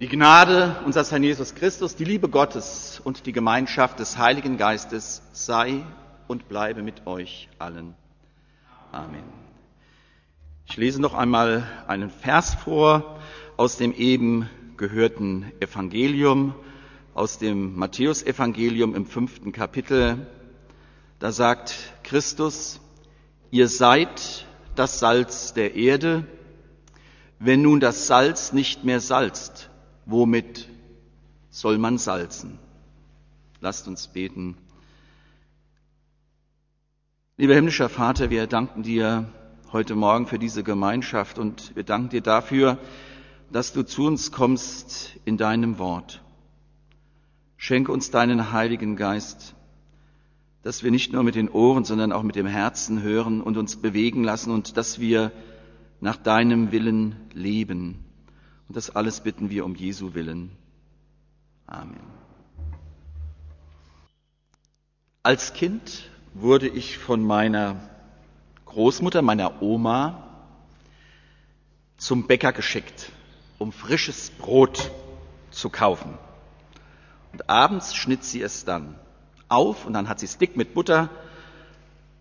Die Gnade unseres Herrn Jesus Christus, die Liebe Gottes und die Gemeinschaft des Heiligen Geistes sei und bleibe mit euch allen. Amen. Ich lese noch einmal einen Vers vor aus dem eben gehörten Evangelium, aus dem Matthäusevangelium im fünften Kapitel. Da sagt Christus, ihr seid das Salz der Erde. Wenn nun das Salz nicht mehr salzt, womit soll man salzen? Lasst uns beten. Lieber himmlischer Vater, wir danken dir heute Morgen für diese Gemeinschaft und wir danken dir dafür, dass du zu uns kommst in deinem Wort. Schenke uns deinen Heiligen Geist, dass wir nicht nur mit den Ohren, sondern auch mit dem Herzen hören und uns bewegen lassen und dass wir nach deinem Willen leben. Und das alles bitten wir um Jesu Willen. Amen. Als Kind wurde ich von meiner Großmutter, meiner Oma, zum Bäcker geschickt, um frisches Brot zu kaufen. Und abends schnitt sie es dann auf und dann hat sie es dick mit Butter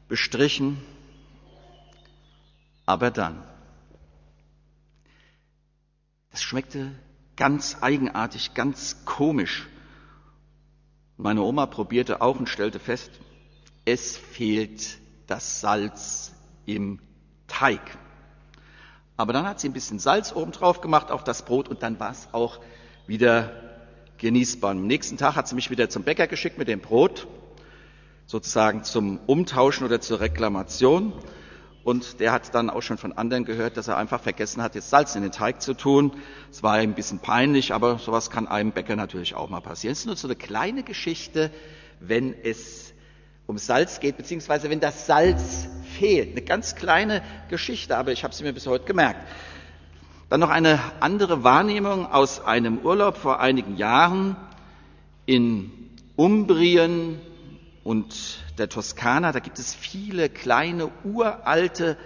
bestrichen. Aber dann, das schmeckte ganz eigenartig, ganz komisch. Meine Oma probierte auch und stellte fest, es fehlt das Salz im Teig. Aber dann hat sie ein bisschen Salz oben drauf gemacht auf das Brot und dann war es auch wieder genießbar. Am nächsten Tag hat sie mich wieder zum Bäcker geschickt mit dem Brot, sozusagen zum Umtauschen oder zur Reklamation. Und der hat dann auch schon von anderen gehört, dass er einfach vergessen hat, jetzt Salz in den Teig zu tun. Es war ein bisschen peinlich, aber sowas kann einem Bäcker natürlich auch mal passieren. Es ist nur so eine kleine Geschichte, wenn es um Salz geht, beziehungsweise wenn das Salz fehlt. Eine ganz kleine Geschichte, aber ich habe sie mir bis heute gemerkt. Dann noch eine andere Wahrnehmung aus einem Urlaub vor einigen Jahren in Umbrien und der Toskana. Da gibt es viele kleine, uralte,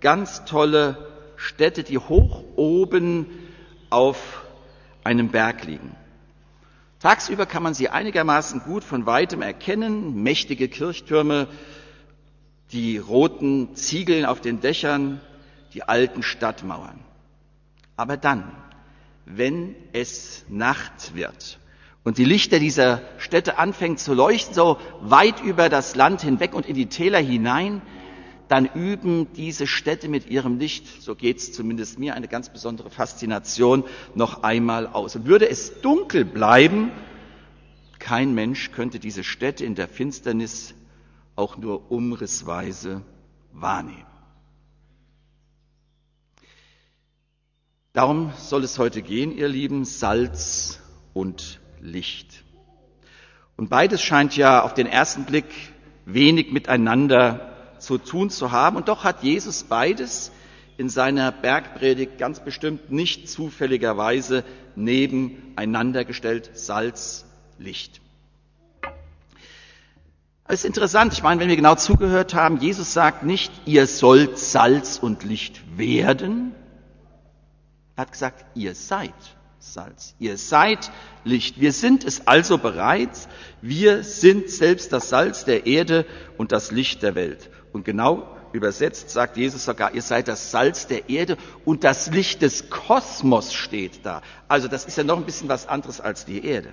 ganz tolle Städte, die hoch oben auf einem Berg liegen. Tagsüber kann man sie einigermaßen gut von weitem erkennen. Mächtige Kirchtürme, die roten Ziegeln auf den Dächern, die alten Stadtmauern. Aber dann, wenn es Nacht wird und die Lichter dieser Städte anfangen zu leuchten, so weit über das Land hinweg und in die Täler hinein, dann üben diese Städte mit ihrem Licht, so geht's zumindest mir, eine ganz besondere Faszination noch einmal aus. Und würde es dunkel bleiben, kein Mensch könnte diese Städte in der Finsternis auch nur umrissweise wahrnehmen. Darum soll es heute gehen, ihr Lieben, Salz und Licht. Und beides scheint ja auf den ersten Blick wenig miteinander zu tun zu haben. Und doch hat Jesus beides in seiner Bergpredigt ganz bestimmt nicht zufälligerweise nebeneinander gestellt, Salz, Licht. Es ist interessant, ich meine, wenn wir genau zugehört haben, Jesus sagt nicht, ihr sollt Salz und Licht werden, er hat gesagt, ihr seid Salz. Ihr seid Licht. Wir sind es also bereits. Wir sind selbst das Salz der Erde und das Licht der Welt. Und genau übersetzt sagt Jesus sogar, ihr seid das Salz der Erde und das Licht des Kosmos steht da. Also das ist ja noch ein bisschen was anderes als die Erde.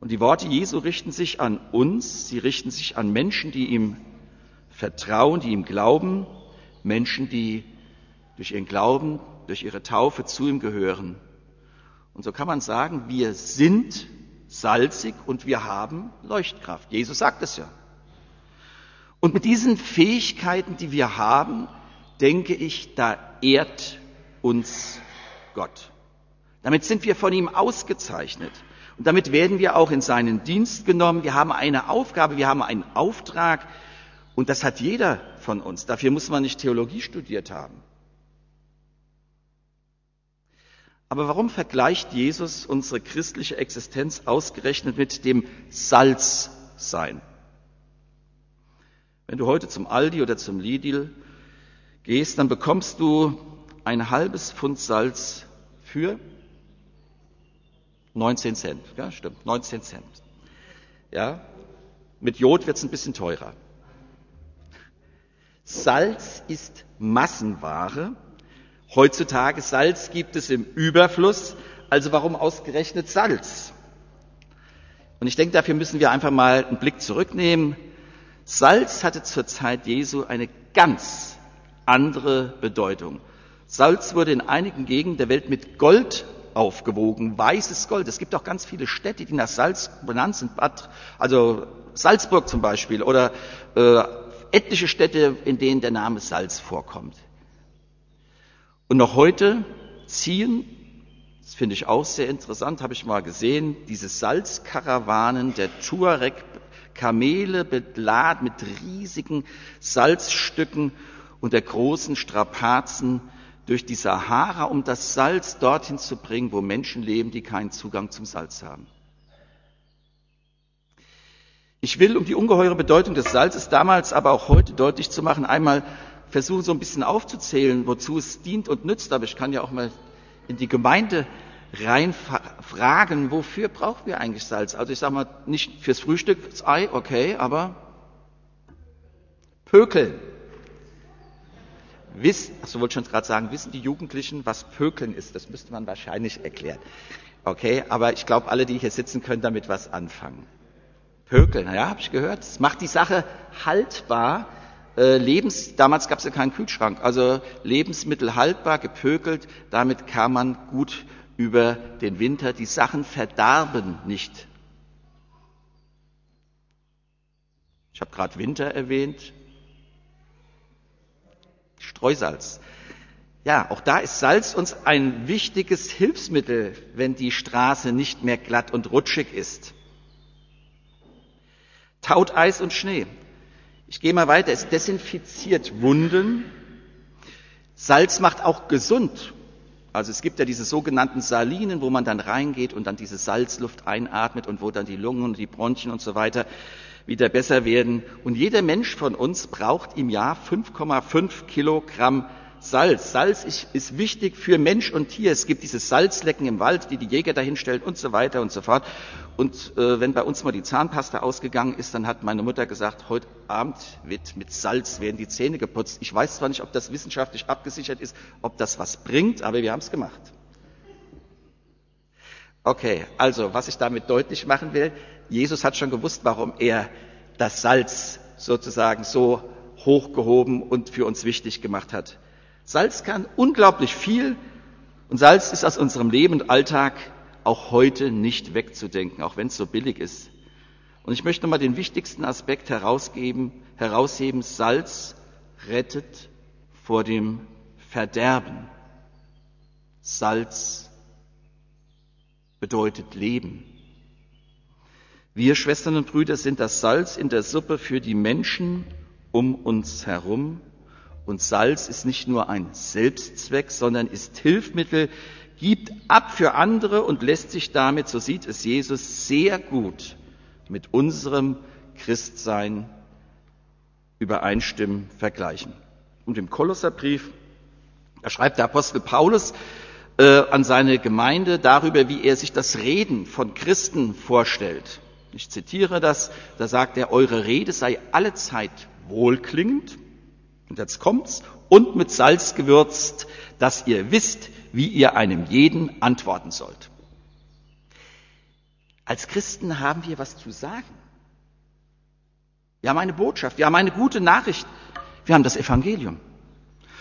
Und die Worte Jesu richten sich an uns, sie richten sich an Menschen, die ihm vertrauen, die ihm glauben, Menschen, die durch ihren Glauben, durch ihre Taufe zu ihm gehören. Und so kann man sagen, wir sind salzig und wir haben Leuchtkraft. Jesus sagt es ja. Und mit diesen Fähigkeiten, die wir haben, denke ich, da ehrt uns Gott. Damit sind wir von ihm ausgezeichnet. Und damit werden wir auch in seinen Dienst genommen. Wir haben eine Aufgabe, wir haben einen Auftrag. Und das hat jeder von uns. Dafür muss man nicht Theologie studiert haben. Aber warum vergleicht Jesus unsere christliche Existenz ausgerechnet mit dem Salzsein? Wenn du heute zum Aldi oder zum Lidl gehst, dann bekommst du ein halbes Pfund Salz für 19 Cent. Ja, stimmt, 19 Cent. Ja, mit Jod wird es ein bisschen teurer. Salz ist Massenware. Heutzutage Salz gibt es im Überfluss. Also warum ausgerechnet Salz? Und ich denke, dafür müssen wir einfach mal einen Blick zurücknehmen. Salz hatte zur Zeit Jesu eine ganz andere Bedeutung. Salz wurde in einigen Gegenden der Welt mit Gold aufgewogen, weißes Gold. Es gibt auch ganz viele Städte, die nach Salz benannt sind, also Salzburg zum Beispiel oder äh, etliche Städte, in denen der Name Salz vorkommt. Und noch heute ziehen, das finde ich auch sehr interessant, habe ich mal gesehen, diese Salzkarawanen der Tuareg, Kamele beladen mit riesigen Salzstücken und der großen Strapazen durch die Sahara, um das Salz dorthin zu bringen, wo Menschen leben, die keinen Zugang zum Salz haben. Ich will, um die ungeheure Bedeutung des Salzes damals, aber auch heute deutlich zu machen, einmal versuchen, so ein bisschen aufzuzählen, wozu es dient und nützt. Aber ich kann ja auch mal in die Gemeinde rein fragen, wofür brauchen wir eigentlich Salz? Also ich sage mal, nicht fürs Frühstück, das Ei, okay, aber Pökeln. Wisst, ach so wollte ich schon gerade sagen, wissen die Jugendlichen, was Pökeln ist? Das müsste man wahrscheinlich erklären. Okay, aber ich glaube, alle, die hier sitzen, können damit was anfangen. Pökeln, ja, habe ich gehört. Das macht die Sache haltbar. Äh, Lebens, damals gab es ja keinen Kühlschrank, also Lebensmittel haltbar, gepökelt. Damit kam man gut über den Winter. Die Sachen verdarben nicht. Ich habe gerade Winter erwähnt. Streusalz. Ja, auch da ist Salz uns ein wichtiges Hilfsmittel, wenn die Straße nicht mehr glatt und rutschig ist. Taut Eis und Schnee. Ich gehe mal weiter. Es desinfiziert Wunden. Salz macht auch gesund. Also es gibt ja diese sogenannten Salinen, wo man dann reingeht und dann diese Salzluft einatmet und wo dann die Lungen und die Bronchien und so weiter wieder besser werden. Und jeder Mensch von uns braucht im Jahr 5,5 Kilogramm Salz. Salz ist, wichtig für Mensch und Tier. Es gibt diese Salzlecken im Wald, die die Jäger dahinstellen und so weiter und so fort. Und äh, wenn bei uns mal die Zahnpasta ausgegangen ist, dann hat meine Mutter gesagt, heute Abend wird mit Salz werden die Zähne geputzt. Ich weiß zwar nicht, ob das wissenschaftlich abgesichert ist, ob das was bringt, aber wir haben es gemacht. Okay, also was ich damit deutlich machen will, Jesus hat schon gewusst, warum er das Salz sozusagen so hochgehoben und für uns wichtig gemacht hat. Salz kann unglaublich viel und Salz ist aus unserem Leben und Alltag auch heute nicht wegzudenken, auch wenn es so billig ist. Und ich möchte nochmal den wichtigsten Aspekt herausgeben, herausheben. Salz rettet vor dem Verderben. Salz bedeutet Leben. Wir Schwestern und Brüder sind das Salz in der Suppe für die Menschen um uns herum. Und Salz ist nicht nur ein Selbstzweck, sondern ist Hilfsmittel, gibt ab für andere und lässt sich damit, so sieht es Jesus, sehr gut mit unserem Christsein übereinstimmen, vergleichen. Und im Kolosserbrief, da schreibt der Apostel Paulus äh, an seine Gemeinde darüber, wie er sich das Reden von Christen vorstellt. Ich zitiere das, da sagt er, eure Rede sei allezeit wohlklingend, und jetzt kommt's, und mit Salz gewürzt, dass ihr wisst, wie ihr einem jeden antworten sollt. Als Christen haben wir was zu sagen. Wir haben eine Botschaft, wir haben eine gute Nachricht, wir haben das Evangelium.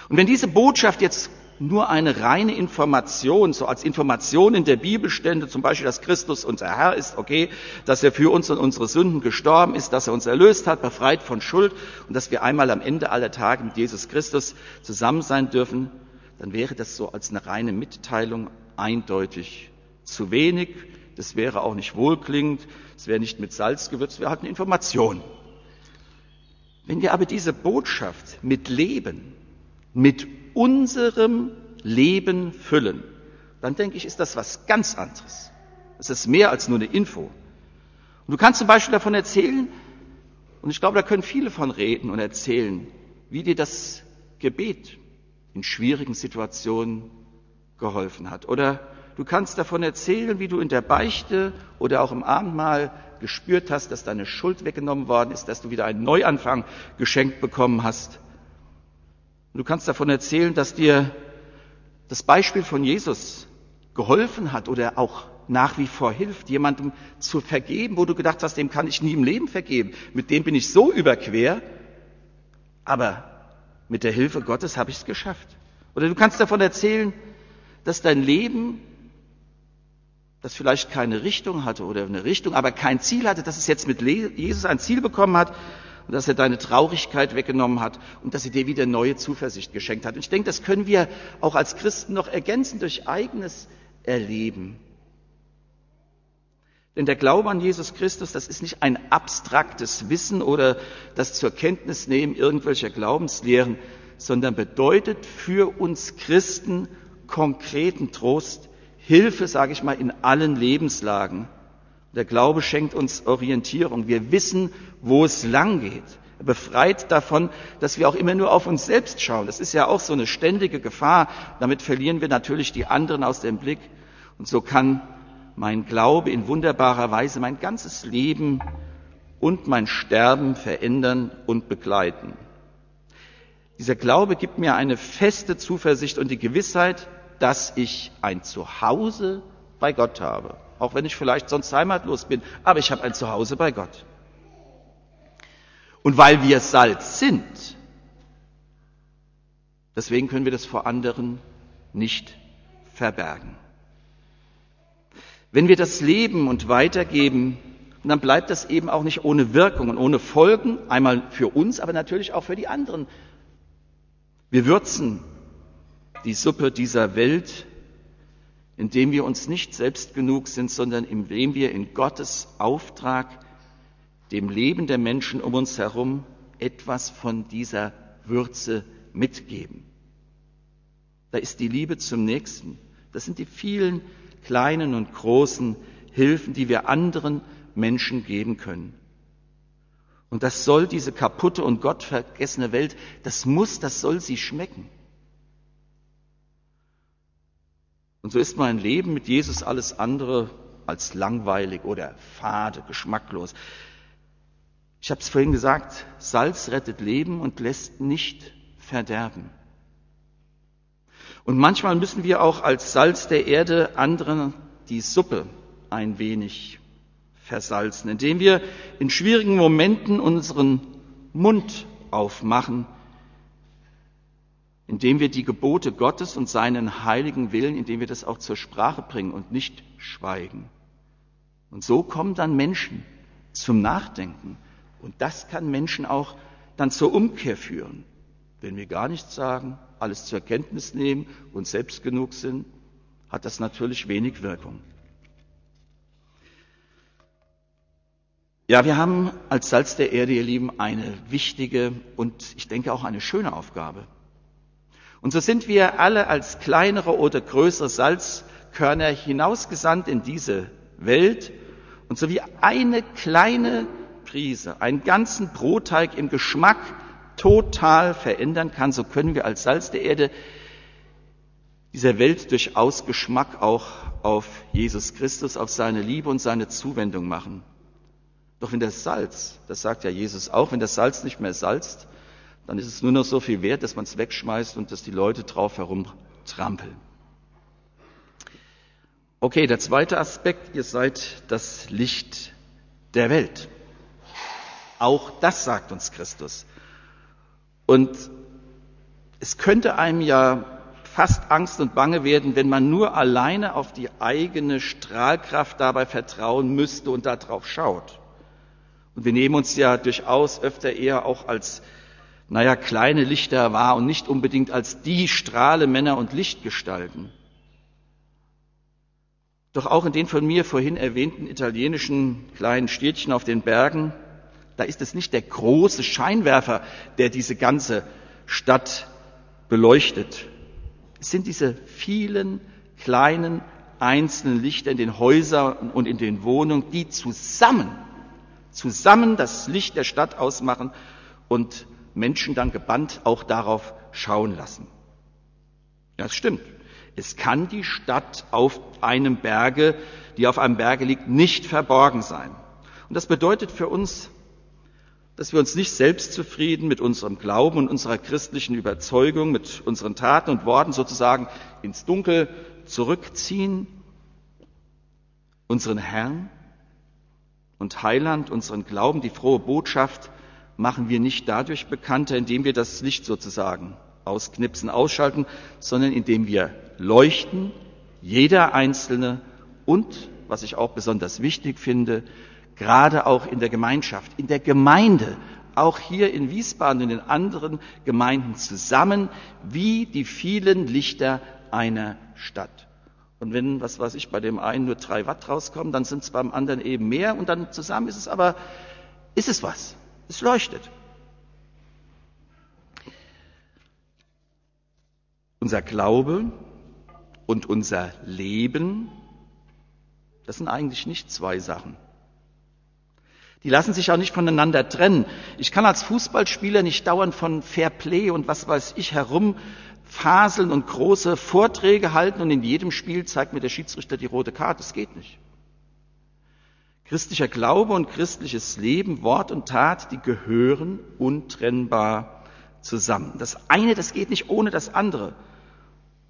Und wenn diese Botschaft jetzt nur eine reine Information, so als Information in der Bibel stände, zum Beispiel, dass Christus unser Herr ist, okay, dass er für uns und unsere Sünden gestorben ist, dass er uns erlöst hat, befreit von Schuld und dass wir einmal am Ende aller Tage mit Jesus Christus zusammen sein dürfen, dann wäre das so als eine reine Mitteilung eindeutig zu wenig. Das wäre auch nicht wohlklingend, es wäre nicht mit Salz gewürzt, wäre halt eine Information. Wenn wir aber diese Botschaft mit Leben, mit unserem Leben füllen, dann denke ich, ist das was ganz anderes. Es ist mehr als nur eine Info. Und du kannst zum Beispiel davon erzählen, und ich glaube, da können viele von reden und erzählen, wie dir das Gebet in schwierigen Situationen geholfen hat. Oder du kannst davon erzählen, wie du in der Beichte oder auch im Abendmahl gespürt hast, dass deine Schuld weggenommen worden ist, dass du wieder einen Neuanfang geschenkt bekommen hast. Du kannst davon erzählen, dass dir das Beispiel von Jesus geholfen hat oder auch nach wie vor hilft, jemandem zu vergeben, wo du gedacht hast, dem kann ich nie im Leben vergeben, mit dem bin ich so überquer, aber mit der Hilfe Gottes habe ich es geschafft. Oder du kannst davon erzählen, dass dein Leben, das vielleicht keine Richtung hatte oder eine Richtung, aber kein Ziel hatte, dass es jetzt mit Jesus ein Ziel bekommen hat und dass er deine Traurigkeit weggenommen hat und dass er dir wieder neue Zuversicht geschenkt hat. Und ich denke, das können wir auch als Christen noch ergänzen durch eigenes Erleben. Denn der Glaube an Jesus Christus, das ist nicht ein abstraktes Wissen oder das zur Kenntnis nehmen irgendwelcher Glaubenslehren, sondern bedeutet für uns Christen konkreten Trost, Hilfe, sage ich mal, in allen Lebenslagen. Der Glaube schenkt uns Orientierung. Wir wissen, wo es lang geht. Er befreit davon, dass wir auch immer nur auf uns selbst schauen. Das ist ja auch so eine ständige Gefahr. Damit verlieren wir natürlich die anderen aus dem Blick. Und so kann mein Glaube in wunderbarer Weise mein ganzes Leben und mein Sterben verändern und begleiten. Dieser Glaube gibt mir eine feste Zuversicht und die Gewissheit, dass ich ein Zuhause bei Gott habe. Auch wenn ich vielleicht sonst heimatlos bin, aber ich habe ein Zuhause bei Gott. Und weil wir Salz sind, deswegen können wir das vor anderen nicht verbergen. Wenn wir das leben und weitergeben, dann bleibt das eben auch nicht ohne Wirkung und ohne Folgen, einmal für uns, aber natürlich auch für die anderen. Wir würzen die Suppe dieser Welt, indem wir uns nicht selbst genug sind, sondern indem wir in Gottes Auftrag dem Leben der Menschen um uns herum etwas von dieser Würze mitgeben. Da ist die Liebe zum Nächsten. Das sind die vielen kleinen und großen Hilfen, die wir anderen Menschen geben können. Und das soll diese kaputte und gottvergessene Welt, das muss, das soll sie schmecken. Und so ist mein Leben mit Jesus alles andere als langweilig oder fade, geschmacklos. Ich habe es vorhin gesagt, Salz rettet Leben und lässt nicht verderben. Und manchmal müssen wir auch als Salz der Erde anderen die Suppe ein wenig versalzen, indem wir in schwierigen Momenten unseren Mund aufmachen, indem wir die Gebote Gottes und seinen heiligen Willen, indem wir das auch zur Sprache bringen und nicht schweigen. Und so kommen dann Menschen zum Nachdenken. Und das kann Menschen auch dann zur Umkehr führen. Wenn wir gar nichts sagen, alles zur Kenntnis nehmen und selbst genug sind, hat das natürlich wenig Wirkung. Ja, wir haben als Salz der Erde, ihr Lieben, eine wichtige und ich denke auch eine schöne Aufgabe. Und so sind wir alle als kleinere oder größere Salzkörner hinausgesandt in diese Welt und so wie eine kleine Prise, einen ganzen Brotteig im Geschmack total verändern kann, so können wir als Salz der Erde dieser Welt durchaus Geschmack auch auf Jesus Christus, auf seine Liebe und seine Zuwendung machen. Doch wenn das Salz, das sagt ja Jesus auch, wenn das Salz nicht mehr salzt, dann ist es nur noch so viel wert, dass man es wegschmeißt und dass die Leute drauf herumtrampeln. Okay, der zweite Aspekt, ihr seid das Licht der Welt. Auch das sagt uns Christus. Und es könnte einem ja fast Angst und Bange werden, wenn man nur alleine auf die eigene Strahlkraft dabei vertrauen müsste und darauf schaut. Und wir nehmen uns ja durchaus öfter eher auch als, naja, kleine Lichter wahr und nicht unbedingt als die Strahlemänner und Lichtgestalten. Doch auch in den von mir vorhin erwähnten italienischen kleinen Städtchen auf den Bergen da ist es nicht der große Scheinwerfer, der diese ganze Stadt beleuchtet. Es sind diese vielen kleinen einzelnen Lichter in den Häusern und in den Wohnungen, die zusammen, zusammen das Licht der Stadt ausmachen und Menschen dann gebannt auch darauf schauen lassen. Ja, es stimmt. Es kann die Stadt auf einem Berge, die auf einem Berge liegt, nicht verborgen sein. Und das bedeutet für uns, dass wir uns nicht selbstzufrieden mit unserem Glauben und unserer christlichen Überzeugung, mit unseren Taten und Worten sozusagen ins Dunkel zurückziehen, unseren Herrn und Heiland, unseren Glauben, die frohe Botschaft machen wir nicht dadurch bekannter, indem wir das Licht sozusagen ausknipsen, ausschalten, sondern indem wir leuchten, jeder Einzelne und, was ich auch besonders wichtig finde, gerade auch in der Gemeinschaft, in der Gemeinde, auch hier in Wiesbaden und in anderen Gemeinden zusammen, wie die vielen Lichter einer Stadt. Und wenn, was weiß ich, bei dem einen nur drei Watt rauskommen, dann sind es beim anderen eben mehr und dann zusammen ist es aber, ist es was. Es leuchtet. Unser Glaube und unser Leben, das sind eigentlich nicht zwei Sachen. Die lassen sich auch nicht voneinander trennen. Ich kann als Fußballspieler nicht dauernd von Fair Play und was weiß ich herumfaseln und große Vorträge halten und in jedem Spiel zeigt mir der Schiedsrichter die rote Karte. Das geht nicht. Christlicher Glaube und christliches Leben, Wort und Tat, die gehören untrennbar zusammen. Das eine, das geht nicht ohne das andere.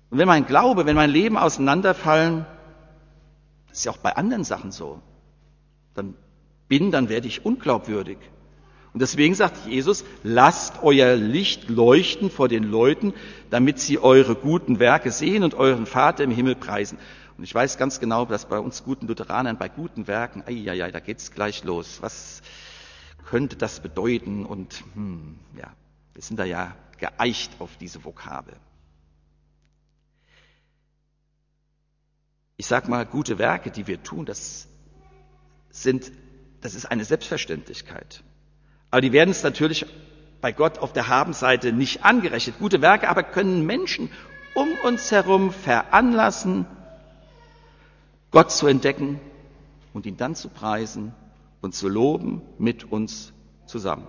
Und wenn mein Glaube, wenn mein Leben auseinanderfallen, das ist ja auch bei anderen Sachen so, dann bin, dann werde ich unglaubwürdig. Und deswegen sagt Jesus, lasst euer Licht leuchten vor den Leuten, damit sie eure guten Werke sehen und euren Vater im Himmel preisen. Und ich weiß ganz genau, dass bei uns guten Lutheranern bei guten Werken, ai, ai, da geht's gleich los. Was könnte das bedeuten? Und hm, ja, wir sind da ja geeicht auf diese Vokabel. ich sag mal, gute Werke, die wir tun, das sind, das ist eine Selbstverständlichkeit. Aber die werden es natürlich bei Gott auf der Habenseite nicht angerechnet. Gute Werke aber können Menschen um uns herum veranlassen, Gott zu entdecken und ihn dann zu preisen und zu loben mit uns zusammen.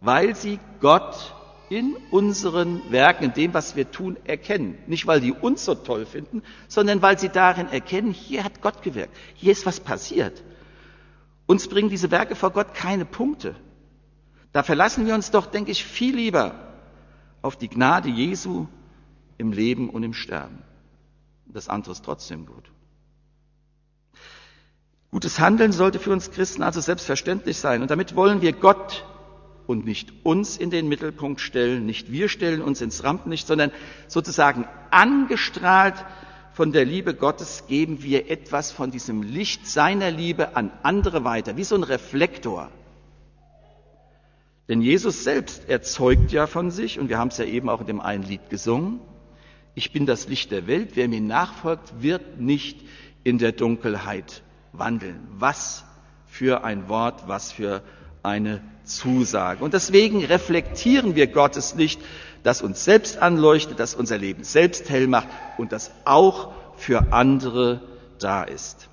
Weil sie Gott in unseren Werken, in dem, was wir tun, erkennen. Nicht, weil die uns so toll finden, sondern weil sie darin erkennen, hier hat Gott gewirkt, hier ist was passiert. Uns bringen diese Werke vor Gott keine Punkte. Da verlassen wir uns doch, denke ich, viel lieber auf die Gnade Jesu im Leben und im Sterben. Das andere ist trotzdem gut. Gutes Handeln sollte für uns Christen also selbstverständlich sein. Und damit wollen wir Gott und nicht uns in den Mittelpunkt stellen, nicht wir stellen uns ins Rampenlicht, sondern sozusagen angestrahlt von der Liebe Gottes geben wir etwas von diesem Licht seiner Liebe an andere weiter, wie so ein Reflektor. Denn Jesus selbst erzeugt ja von sich, und wir haben es ja eben auch in dem einen Lied gesungen, ich bin das Licht der Welt, wer mir nachfolgt, wird nicht in der Dunkelheit wandeln. Was für ein Wort, was für eine Zusage. Und deswegen reflektieren wir Gottes Licht, das uns selbst anleuchtet, das unser Leben selbst hell macht und das auch für andere da ist.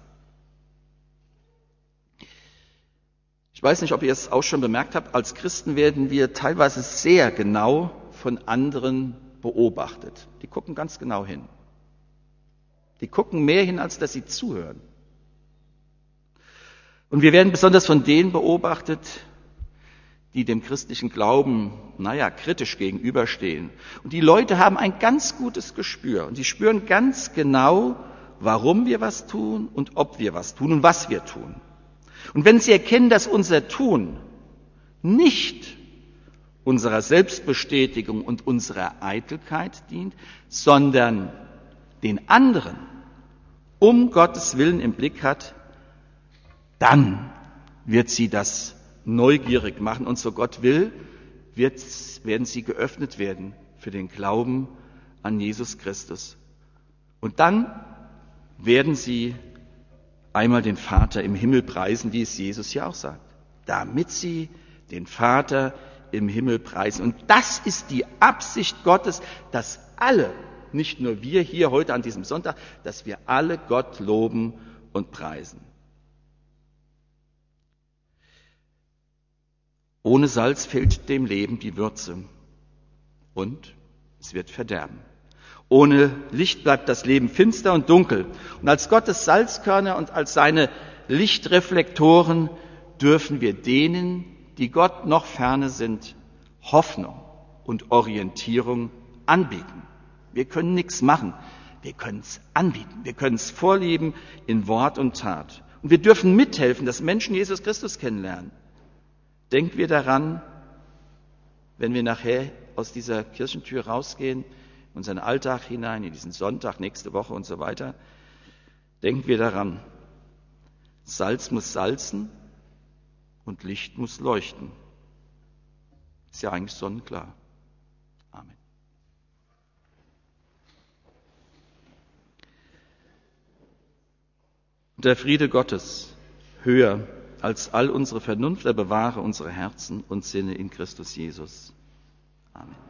Ich weiß nicht, ob ihr es auch schon bemerkt habt, als Christen werden wir teilweise sehr genau von anderen beobachtet. Die gucken ganz genau hin. Die gucken mehr hin, als dass sie zuhören. Und wir werden besonders von denen beobachtet, die dem christlichen Glauben, naja, kritisch gegenüberstehen. Und die Leute haben ein ganz gutes Gespür und sie spüren ganz genau, warum wir was tun und ob wir was tun und was wir tun. Und wenn sie erkennen, dass unser Tun nicht unserer Selbstbestätigung und unserer Eitelkeit dient, sondern den anderen um Gottes Willen im Blick hat, dann wird sie das neugierig machen. Und so Gott will, wird, werden sie geöffnet werden für den Glauben an Jesus Christus. Und dann werden sie einmal den Vater im Himmel preisen, wie es Jesus ja auch sagt. Damit sie den Vater im Himmel preisen. Und das ist die Absicht Gottes, dass alle, nicht nur wir hier heute an diesem Sonntag, dass wir alle Gott loben und preisen. Ohne Salz fehlt dem Leben die Würze und es wird verderben. Ohne Licht bleibt das Leben finster und dunkel. Und als Gottes Salzkörner und als seine Lichtreflektoren dürfen wir denen, die Gott noch ferne sind, Hoffnung und Orientierung anbieten. Wir können nichts machen. Wir können es anbieten. Wir können es vorleben in Wort und Tat. Und wir dürfen mithelfen, dass Menschen Jesus Christus kennenlernen. Denken wir daran, wenn wir nachher aus dieser Kirchentür rausgehen, unseren Alltag hinein, in diesen Sonntag, nächste Woche und so weiter, denken wir daran, Salz muss salzen und Licht muss leuchten. Ist ja eigentlich sonnenklar. Amen. Der Friede Gottes, höher als all unsere Vernunft, er bewahre unsere Herzen und Sinne in Christus Jesus. Amen.